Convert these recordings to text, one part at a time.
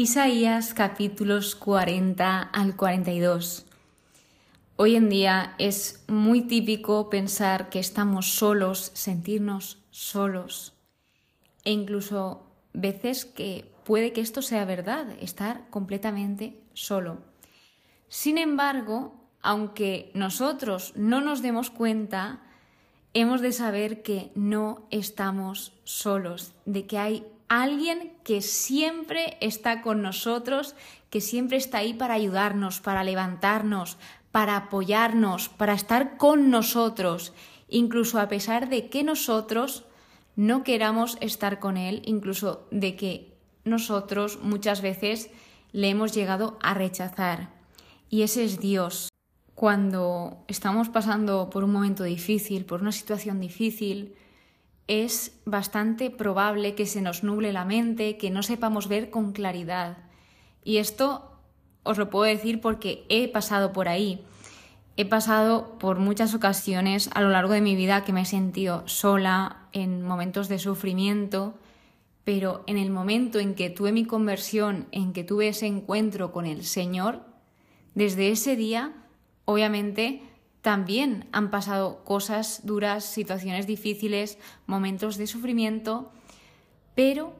Isaías capítulos 40 al 42. Hoy en día es muy típico pensar que estamos solos, sentirnos solos. E incluso veces que puede que esto sea verdad, estar completamente solo. Sin embargo, aunque nosotros no nos demos cuenta, hemos de saber que no estamos solos, de que hay alguien que siempre está con nosotros, que siempre está ahí para ayudarnos, para levantarnos, para apoyarnos, para estar con nosotros, incluso a pesar de que nosotros no queramos estar con Él, incluso de que nosotros muchas veces le hemos llegado a rechazar. Y ese es Dios. Cuando estamos pasando por un momento difícil, por una situación difícil, es bastante probable que se nos nuble la mente, que no sepamos ver con claridad. Y esto os lo puedo decir porque he pasado por ahí. He pasado por muchas ocasiones a lo largo de mi vida que me he sentido sola en momentos de sufrimiento, pero en el momento en que tuve mi conversión, en que tuve ese encuentro con el Señor, desde ese día, obviamente, también han pasado cosas duras, situaciones difíciles, momentos de sufrimiento, pero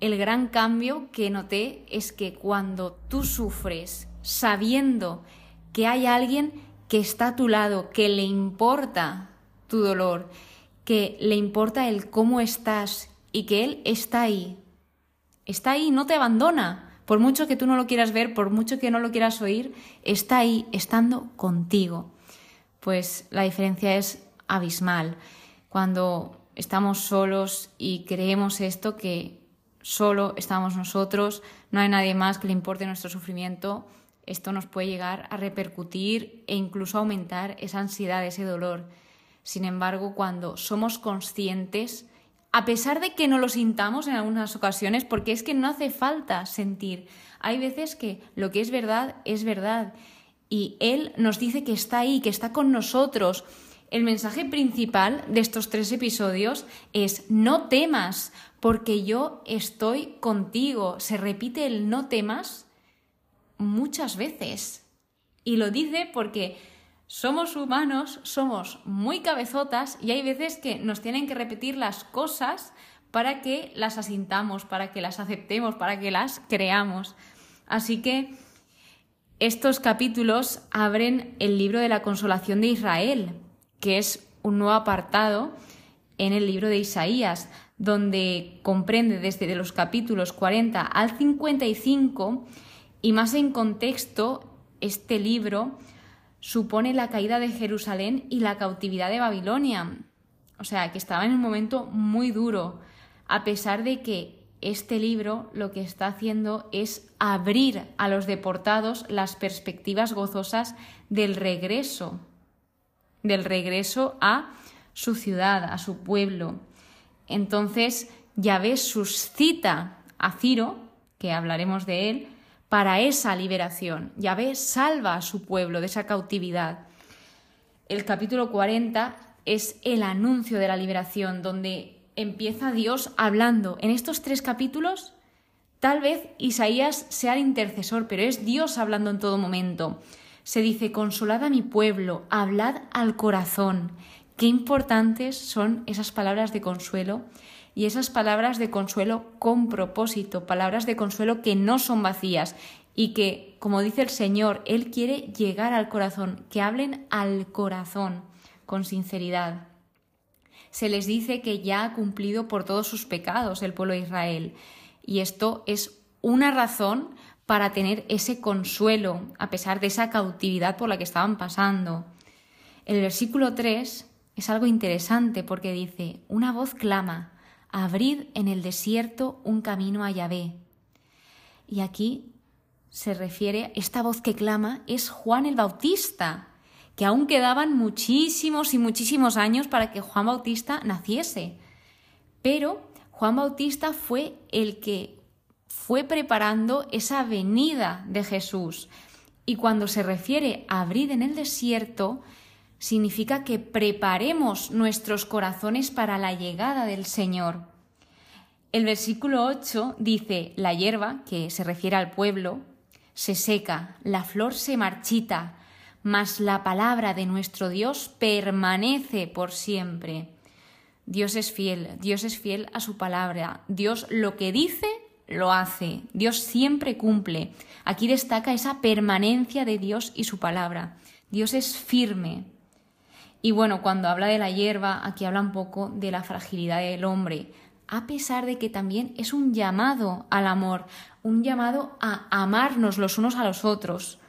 el gran cambio que noté es que cuando tú sufres sabiendo que hay alguien que está a tu lado, que le importa tu dolor, que le importa el cómo estás y que él está ahí, está ahí, no te abandona. Por mucho que tú no lo quieras ver, por mucho que no lo quieras oír, está ahí, estando contigo pues la diferencia es abismal. Cuando estamos solos y creemos esto, que solo estamos nosotros, no hay nadie más que le importe nuestro sufrimiento, esto nos puede llegar a repercutir e incluso aumentar esa ansiedad, ese dolor. Sin embargo, cuando somos conscientes, a pesar de que no lo sintamos en algunas ocasiones, porque es que no hace falta sentir, hay veces que lo que es verdad es verdad y Él nos dice que está ahí, que está con nosotros. El mensaje principal de estos tres episodios es no temas, porque yo estoy contigo. Se repite el no temas muchas veces. Y lo dice porque somos humanos, somos muy cabezotas y hay veces que nos tienen que repetir las cosas para que las asintamos, para que las aceptemos, para que las creamos. Así que estos capítulos abren el libro de la consolación de Israel, que es un nuevo apartado en el libro de Isaías, donde comprende desde los capítulos 40 al 55 y más en contexto, este libro supone la caída de Jerusalén y la cautividad de Babilonia. O sea, que estaba en un momento muy duro, a pesar de que este libro lo que está haciendo es abrir a los deportados las perspectivas gozosas del regreso, del regreso a su ciudad, a su pueblo. Entonces, Yahvé suscita a Ciro, que hablaremos de él, para esa liberación. Yahvé salva a su pueblo de esa cautividad. El capítulo 40 es el anuncio de la liberación, donde empieza Dios hablando. En estos tres capítulos, tal vez Isaías sea el intercesor, pero es Dios hablando en todo momento. Se dice, consolad a mi pueblo, hablad al corazón. Qué importantes son esas palabras de consuelo y esas palabras de consuelo con propósito, palabras de consuelo que no son vacías y que, como dice el Señor, Él quiere llegar al corazón, que hablen al corazón con sinceridad se les dice que ya ha cumplido por todos sus pecados el pueblo de Israel. Y esto es una razón para tener ese consuelo a pesar de esa cautividad por la que estaban pasando. El versículo 3 es algo interesante porque dice, una voz clama, abrid en el desierto un camino a Yahvé. Y aquí se refiere, esta voz que clama es Juan el Bautista, que aún quedaban muchísimos y muchísimos años para que Juan Bautista naciese. Pero Juan Bautista fue el que fue preparando esa venida de Jesús. Y cuando se refiere a abrir en el desierto, significa que preparemos nuestros corazones para la llegada del Señor. El versículo 8 dice, la hierba, que se refiere al pueblo, se seca, la flor se marchita, mas la palabra de nuestro Dios permanece por siempre. Dios es fiel, Dios es fiel a su palabra. Dios lo que dice, lo hace. Dios siempre cumple. Aquí destaca esa permanencia de Dios y su palabra. Dios es firme. Y bueno, cuando habla de la hierba, aquí habla un poco de la fragilidad del hombre, a pesar de que también es un llamado al amor, un llamado a amarnos los unos a los otros.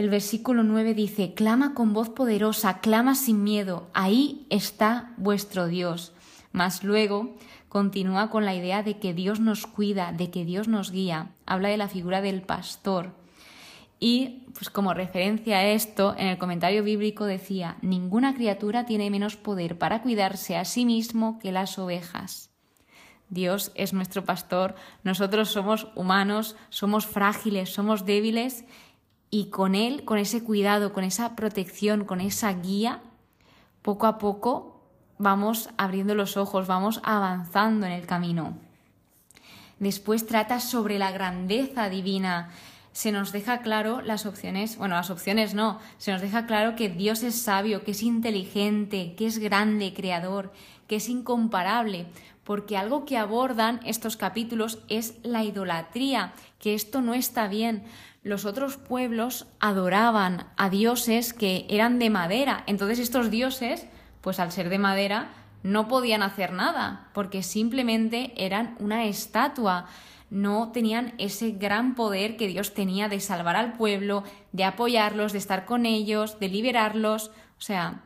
El versículo 9 dice, clama con voz poderosa, clama sin miedo, ahí está vuestro Dios. Mas luego continúa con la idea de que Dios nos cuida, de que Dios nos guía. Habla de la figura del pastor. Y pues como referencia a esto, en el comentario bíblico decía, ninguna criatura tiene menos poder para cuidarse a sí mismo que las ovejas. Dios es nuestro pastor, nosotros somos humanos, somos frágiles, somos débiles y con Él, con ese cuidado, con esa protección, con esa guía, poco a poco vamos abriendo los ojos, vamos avanzando en el camino. Después trata sobre la grandeza divina. Se nos deja claro las opciones, bueno, las opciones no, se nos deja claro que Dios es sabio, que es inteligente, que es grande, creador, que es incomparable, porque algo que abordan estos capítulos es la idolatría, que esto no está bien los otros pueblos adoraban a dioses que eran de madera. Entonces estos dioses, pues al ser de madera, no podían hacer nada, porque simplemente eran una estatua. No tenían ese gran poder que Dios tenía de salvar al pueblo, de apoyarlos, de estar con ellos, de liberarlos. O sea,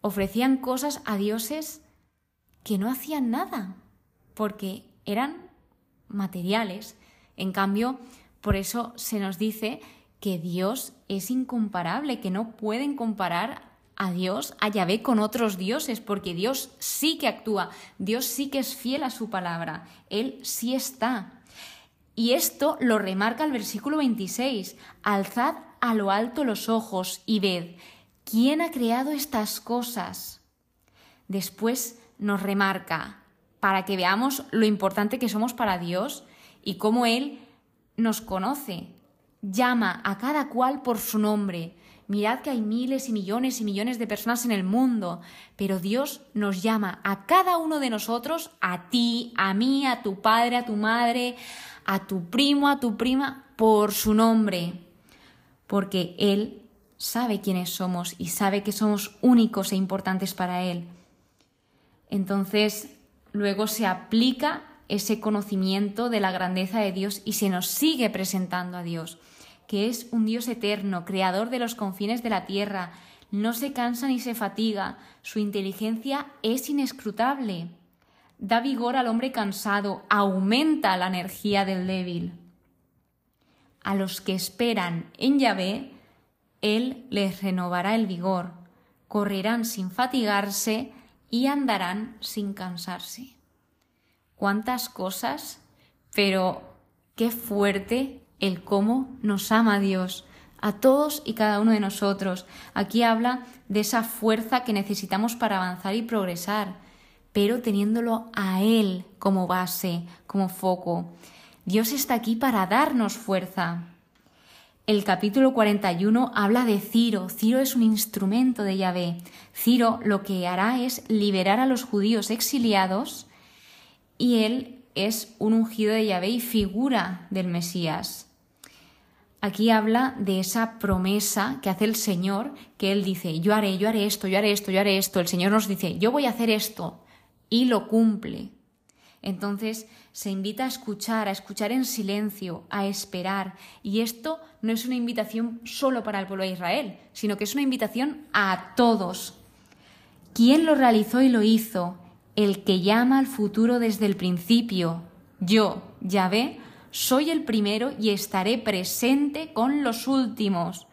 ofrecían cosas a dioses que no hacían nada, porque eran materiales. En cambio, por eso se nos dice que Dios es incomparable, que no pueden comparar a Dios, a Yahvé con otros dioses, porque Dios sí que actúa, Dios sí que es fiel a su palabra, Él sí está. Y esto lo remarca el versículo 26, alzad a lo alto los ojos y ved, ¿quién ha creado estas cosas? Después nos remarca, para que veamos lo importante que somos para Dios y cómo Él nos conoce, llama a cada cual por su nombre. Mirad que hay miles y millones y millones de personas en el mundo, pero Dios nos llama a cada uno de nosotros, a ti, a mí, a tu padre, a tu madre, a tu primo, a tu prima, por su nombre, porque Él sabe quiénes somos y sabe que somos únicos e importantes para Él. Entonces, luego se aplica ese conocimiento de la grandeza de Dios y se nos sigue presentando a Dios, que es un Dios eterno, creador de los confines de la tierra, no se cansa ni se fatiga, su inteligencia es inescrutable, da vigor al hombre cansado, aumenta la energía del débil. A los que esperan en Yahvé, Él les renovará el vigor, correrán sin fatigarse y andarán sin cansarse cuántas cosas, pero qué fuerte el cómo nos ama Dios a todos y cada uno de nosotros. Aquí habla de esa fuerza que necesitamos para avanzar y progresar, pero teniéndolo a Él como base, como foco. Dios está aquí para darnos fuerza. El capítulo 41 habla de Ciro. Ciro es un instrumento de Yahvé. Ciro lo que hará es liberar a los judíos exiliados y él es un ungido de Yahvé y figura del Mesías. Aquí habla de esa promesa que hace el Señor, que Él dice, yo haré, yo haré esto, yo haré esto, yo haré esto. El Señor nos dice, yo voy a hacer esto y lo cumple. Entonces se invita a escuchar, a escuchar en silencio, a esperar. Y esto no es una invitación solo para el pueblo de Israel, sino que es una invitación a todos. ¿Quién lo realizó y lo hizo? El que llama al futuro desde el principio. Yo, Yahvé, soy el primero y estaré presente con los últimos.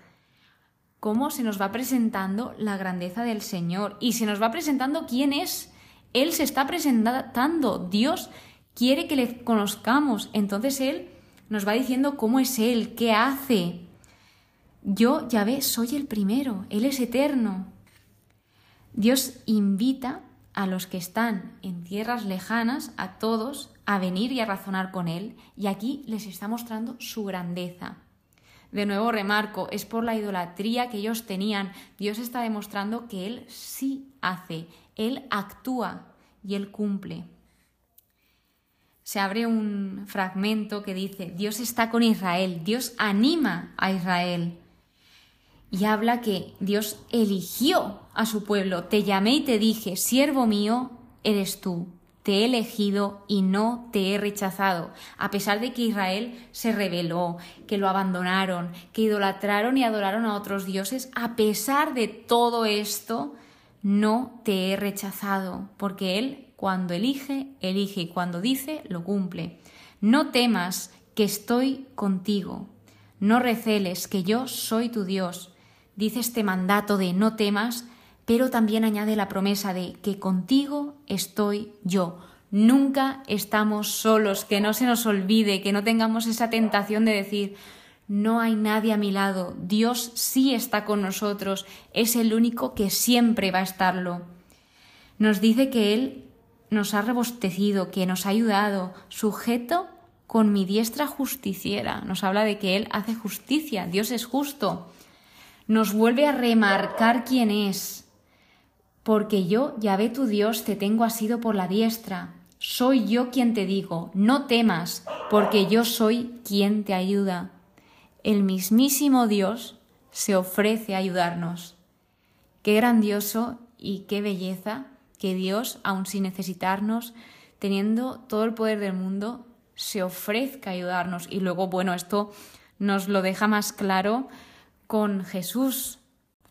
¿Cómo se nos va presentando la grandeza del Señor? Y se nos va presentando quién es. Él se está presentando. Dios quiere que le conozcamos. Entonces Él nos va diciendo cómo es Él, qué hace. Yo, Yahvé, soy el primero. Él es eterno. Dios invita a los que están en tierras lejanas, a todos, a venir y a razonar con Él, y aquí les está mostrando su grandeza. De nuevo remarco, es por la idolatría que ellos tenían. Dios está demostrando que Él sí hace, Él actúa y Él cumple. Se abre un fragmento que dice, Dios está con Israel, Dios anima a Israel. Y habla que Dios eligió a su pueblo. Te llamé y te dije, siervo mío, eres tú te he elegido y no te he rechazado, a pesar de que Israel se rebeló, que lo abandonaron, que idolatraron y adoraron a otros dioses, a pesar de todo esto, no te he rechazado, porque Él cuando elige, elige y cuando dice, lo cumple. No temas que estoy contigo, no receles que yo soy tu Dios. Dice este mandato de no temas pero también añade la promesa de que contigo estoy yo. Nunca estamos solos, que no se nos olvide, que no tengamos esa tentación de decir, no hay nadie a mi lado, Dios sí está con nosotros, es el único que siempre va a estarlo. Nos dice que Él nos ha rebostecido, que nos ha ayudado, sujeto con mi diestra justiciera. Nos habla de que Él hace justicia, Dios es justo. Nos vuelve a remarcar quién es, porque yo, Yahvé tu Dios, te tengo asido por la diestra. Soy yo quien te digo, no temas, porque yo soy quien te ayuda. El mismísimo Dios se ofrece a ayudarnos. Qué grandioso y qué belleza que Dios, aun sin necesitarnos, teniendo todo el poder del mundo, se ofrezca a ayudarnos. Y luego, bueno, esto nos lo deja más claro con Jesús,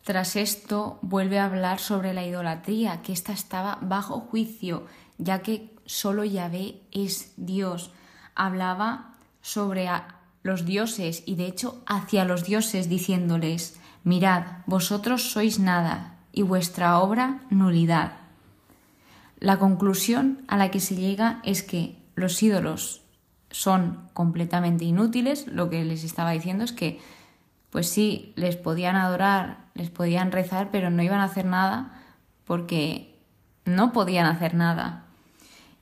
tras esto vuelve a hablar sobre la idolatría, que ésta estaba bajo juicio, ya que solo Yahvé es Dios. Hablaba sobre los dioses y de hecho hacia los dioses diciéndoles, mirad, vosotros sois nada y vuestra obra nulidad. La conclusión a la que se llega es que los ídolos son completamente inútiles, lo que les estaba diciendo es que pues sí, les podían adorar, les podían rezar, pero no iban a hacer nada porque no podían hacer nada.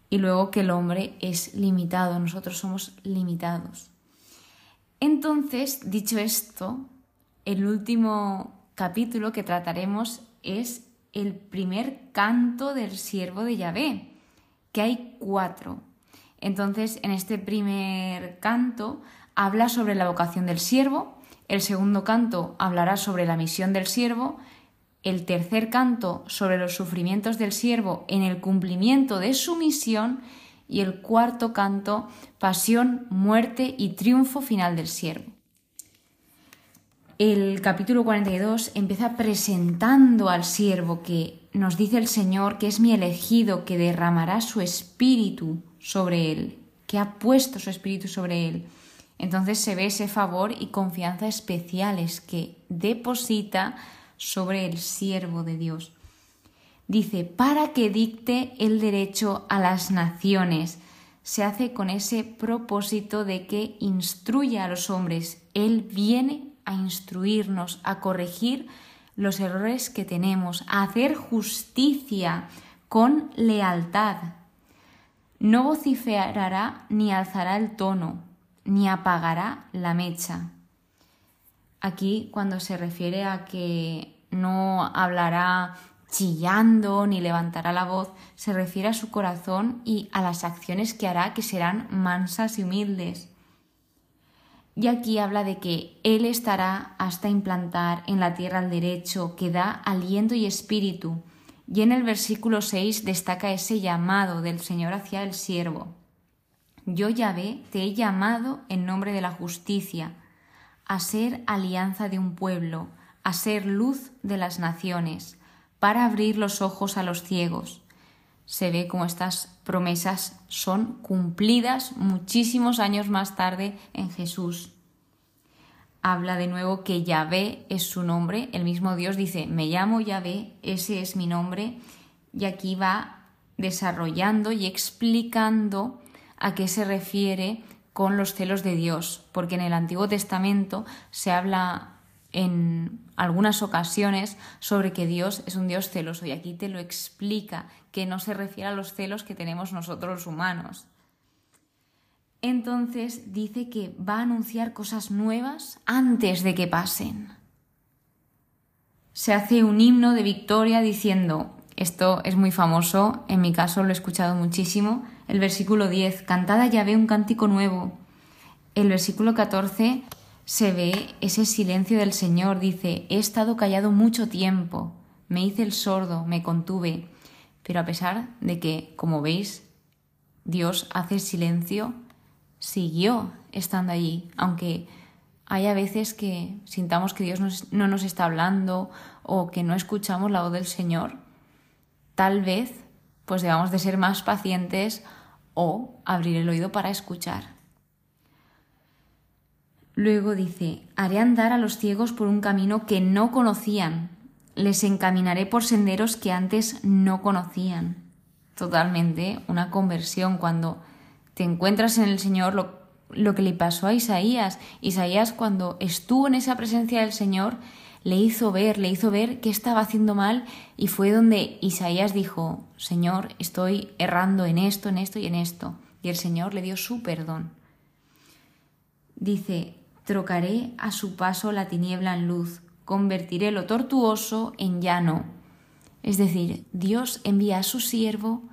Y luego que el hombre es limitado, nosotros somos limitados. Entonces, dicho esto, el último capítulo que trataremos es el primer canto del siervo de Yahvé, que hay cuatro. Entonces, en este primer canto habla sobre la vocación del siervo, el segundo canto hablará sobre la misión del siervo, el tercer canto sobre los sufrimientos del siervo en el cumplimiento de su misión. Y el cuarto canto pasión, muerte y triunfo final del siervo. El capítulo 42 empieza presentando al siervo que nos dice el Señor que es mi elegido, que derramará su espíritu sobre él, que ha puesto su espíritu sobre él entonces se ve ese favor y confianza especiales que deposita sobre el siervo de Dios. Dice, para que dicte el derecho a las naciones. Se hace con ese propósito de que instruya a los hombres. Él viene a instruirnos, a corregir los errores que tenemos, a hacer justicia con lealtad. No vociferará ni alzará el tono, ni apagará la mecha. Aquí cuando se refiere a que no hablará chillando ni levantará la voz, se refiere a su corazón y a las acciones que hará que serán mansas y humildes. Y aquí habla de que Él estará hasta implantar en la tierra el derecho que da aliento y espíritu. Y en el versículo 6 destaca ese llamado del Señor hacia el siervo. Yo, Yahvé, te he llamado en nombre de la justicia, a ser alianza de un pueblo, a ser luz de las naciones, para abrir los ojos a los ciegos. Se ve como estas promesas son cumplidas muchísimos años más tarde en Jesús. Habla de nuevo que Yahvé es su nombre, el mismo Dios dice, me llamo Yahvé, ese es mi nombre, y aquí va desarrollando y explicando a qué se refiere con los celos de Dios, porque en el Antiguo Testamento se habla en algunas ocasiones sobre que Dios es un Dios celoso y aquí te lo explica, que no se refiere a los celos que tenemos nosotros los humanos. Entonces dice que va a anunciar cosas nuevas antes de que pasen. Se hace un himno de victoria diciendo, esto es muy famoso, en mi caso lo he escuchado muchísimo, el versículo 10, cantada ya ve un cántico nuevo. El versículo 14 se ve ese silencio del Señor. Dice, he estado callado mucho tiempo, me hice el sordo, me contuve. Pero a pesar de que, como veis, Dios hace silencio, siguió estando allí, aunque haya veces que sintamos que Dios no nos está hablando o que no escuchamos la voz del Señor, tal vez pues debamos de ser más pacientes o abrir el oído para escuchar. Luego dice, haré andar a los ciegos por un camino que no conocían, les encaminaré por senderos que antes no conocían. Totalmente una conversión cuando te encuentras en el Señor, lo, lo que le pasó a Isaías. Isaías cuando estuvo en esa presencia del Señor, le hizo ver, le hizo ver que estaba haciendo mal y fue donde Isaías dijo, Señor, estoy errando en esto, en esto y en esto. Y el Señor le dio su perdón. Dice, trocaré a su paso la tiniebla en luz, convertiré lo tortuoso en llano. Es decir, Dios envía a su siervo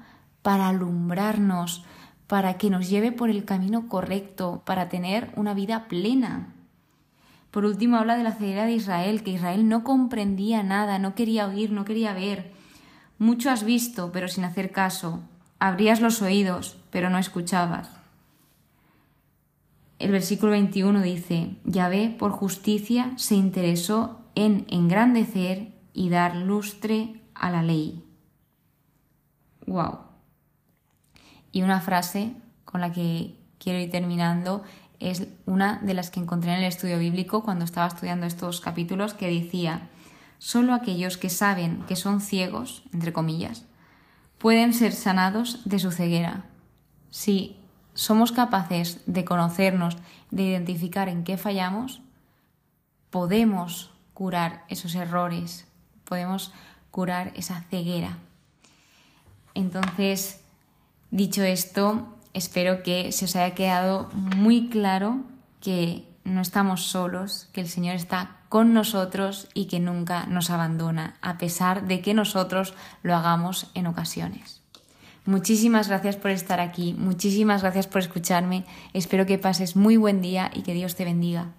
para alumbrarnos, para que nos lleve por el camino correcto, para tener una vida plena. Por último, habla de la ceguera de Israel, que Israel no comprendía nada, no quería oír, no quería ver. Mucho has visto, pero sin hacer caso. Abrías los oídos, pero no escuchabas. El versículo 21 dice, Yahvé por justicia se interesó en engrandecer y dar lustre a la ley. ¡Wow! Y una frase con la que quiero ir terminando es una de las que encontré en el estudio bíblico cuando estaba estudiando estos capítulos que decía, solo aquellos que saben que son ciegos, entre comillas, pueden ser sanados de su ceguera. Sí, somos capaces de conocernos, de identificar en qué fallamos, podemos curar esos errores, podemos curar esa ceguera. Entonces, dicho esto, espero que se os haya quedado muy claro que no estamos solos, que el Señor está con nosotros y que nunca nos abandona, a pesar de que nosotros lo hagamos en ocasiones. Muchísimas gracias por estar aquí, muchísimas gracias por escucharme. Espero que pases muy buen día y que Dios te bendiga.